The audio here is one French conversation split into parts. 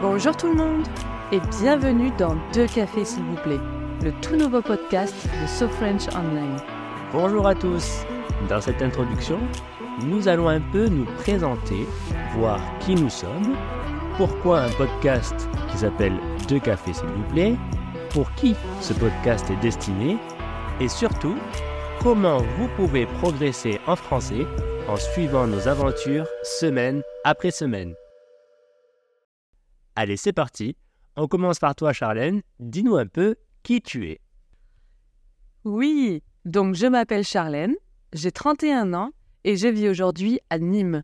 Bonjour tout le monde et bienvenue dans Deux cafés s'il vous plaît, le tout nouveau podcast de So French Online. Bonjour à tous. Dans cette introduction, nous allons un peu nous présenter, voir qui nous sommes, pourquoi un podcast qui s'appelle Deux cafés s'il vous plaît, pour qui ce podcast est destiné et surtout comment vous pouvez progresser en français en suivant nos aventures semaine après semaine. Allez, c'est parti. On commence par toi, Charlène. Dis-nous un peu qui tu es. Oui, donc je m'appelle Charlène, j'ai 31 ans et je vis aujourd'hui à Nîmes.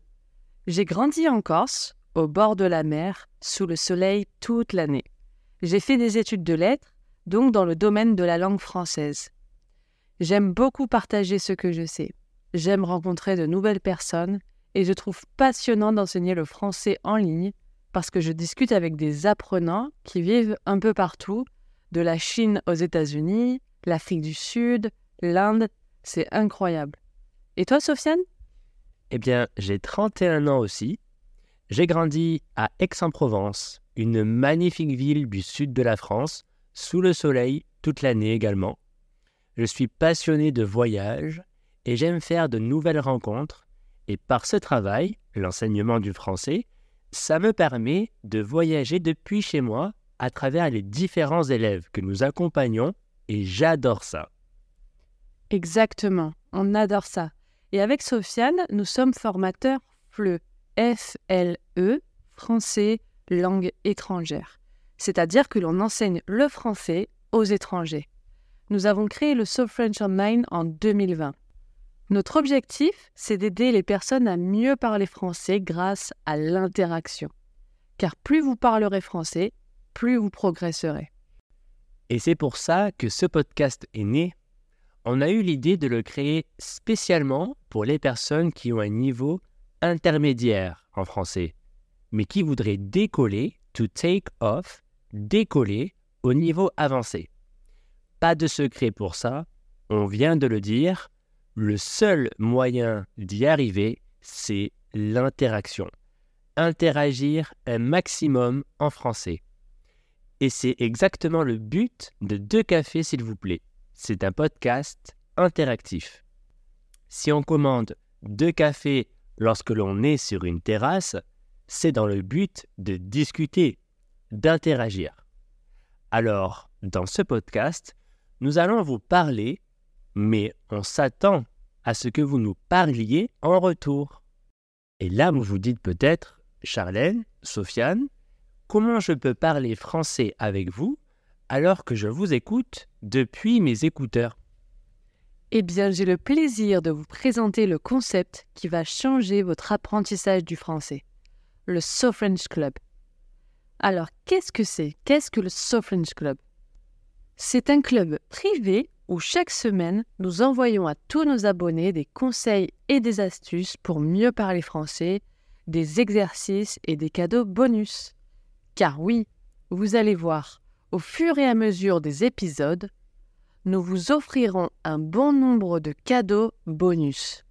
J'ai grandi en Corse, au bord de la mer, sous le soleil toute l'année. J'ai fait des études de lettres, donc dans le domaine de la langue française. J'aime beaucoup partager ce que je sais. J'aime rencontrer de nouvelles personnes et je trouve passionnant d'enseigner le français en ligne parce que je discute avec des apprenants qui vivent un peu partout, de la Chine aux États-Unis, l'Afrique du Sud, l'Inde. C'est incroyable. Et toi, Sofiane? Eh bien, j'ai 31 ans aussi. J'ai grandi à Aix-en-Provence, une magnifique ville du sud de la France, sous le soleil toute l'année également. Je suis passionné de voyage et j'aime faire de nouvelles rencontres. Et par ce travail, l'enseignement du français, ça me permet de voyager depuis chez moi à travers les différents élèves que nous accompagnons et j'adore ça. Exactement, on adore ça. Et avec Sofiane, nous sommes formateurs FLE, F-L-E, français, langue étrangère. C'est-à-dire que l'on enseigne le français aux étrangers. Nous avons créé le So French Online en 2020. Notre objectif, c'est d'aider les personnes à mieux parler français grâce à l'interaction. Car plus vous parlerez français, plus vous progresserez. Et c'est pour ça que ce podcast est né. On a eu l'idée de le créer spécialement pour les personnes qui ont un niveau intermédiaire en français, mais qui voudraient décoller, to take off, décoller au niveau avancé. Pas de secret pour ça, on vient de le dire, le seul moyen d'y arriver, c'est l'interaction. Interagir un maximum en français. Et c'est exactement le but de Deux Cafés, s'il vous plaît. C'est un podcast interactif. Si on commande deux cafés lorsque l'on est sur une terrasse, c'est dans le but de discuter, d'interagir. Alors, dans ce podcast, nous allons vous parler mais on s'attend à ce que vous nous parliez en retour. Et là, vous vous dites peut-être, Charlène, Sofiane, comment je peux parler français avec vous alors que je vous écoute depuis mes écouteurs Eh bien, j'ai le plaisir de vous présenter le concept qui va changer votre apprentissage du français, le So Club. Alors, qu'est-ce que c'est? Qu'est-ce que le So Club? C'est un club privé où chaque semaine, nous envoyons à tous nos abonnés des conseils et des astuces pour mieux parler français, des exercices et des cadeaux bonus. Car oui, vous allez voir, au fur et à mesure des épisodes, nous vous offrirons un bon nombre de cadeaux bonus.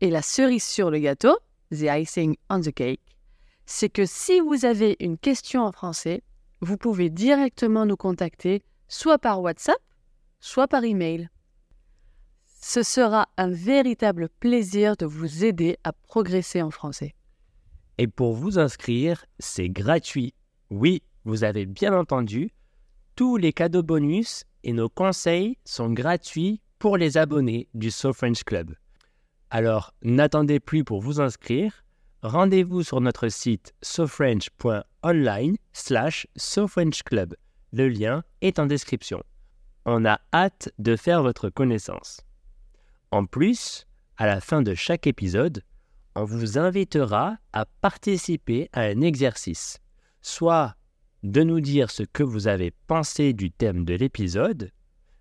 Et la cerise sur le gâteau, the icing on the cake, c'est que si vous avez une question en français, vous pouvez directement nous contacter soit par WhatsApp, soit par email. Ce sera un véritable plaisir de vous aider à progresser en français. Et pour vous inscrire, c'est gratuit. Oui, vous avez bien entendu, tous les cadeaux bonus et nos conseils sont gratuits pour les abonnés du So French Club. Alors, n'attendez plus pour vous inscrire. Rendez-vous sur notre site sofrench.online slash sofrenchclub. Le lien est en description. On a hâte de faire votre connaissance. En plus, à la fin de chaque épisode, on vous invitera à participer à un exercice, soit de nous dire ce que vous avez pensé du thème de l'épisode,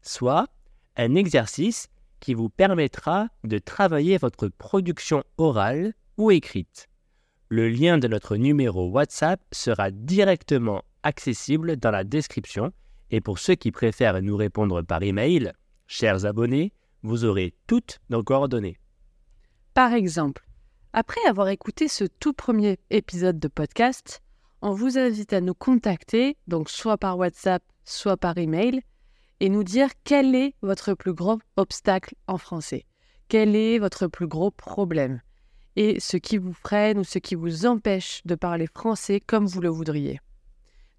soit un exercice qui vous permettra de travailler votre production orale ou écrite. Le lien de notre numéro WhatsApp sera directement accessible dans la description et pour ceux qui préfèrent nous répondre par email, chers abonnés, vous aurez toutes nos coordonnées. Par exemple, après avoir écouté ce tout premier épisode de podcast, on vous invite à nous contacter, donc soit par WhatsApp, soit par email, et nous dire quel est votre plus gros obstacle en français, quel est votre plus gros problème? Et ce qui vous freine ou ce qui vous empêche de parler français comme vous le voudriez.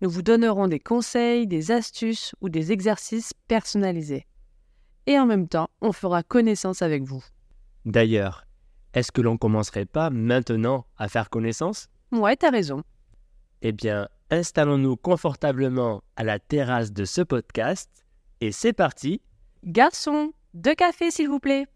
Nous vous donnerons des conseils, des astuces ou des exercices personnalisés. Et en même temps, on fera connaissance avec vous. D'ailleurs, est-ce que l'on commencerait pas maintenant à faire connaissance? Ouais, t'as raison. Eh bien, installons-nous confortablement à la terrasse de ce podcast et c'est parti. Garçon, deux cafés s'il vous plaît.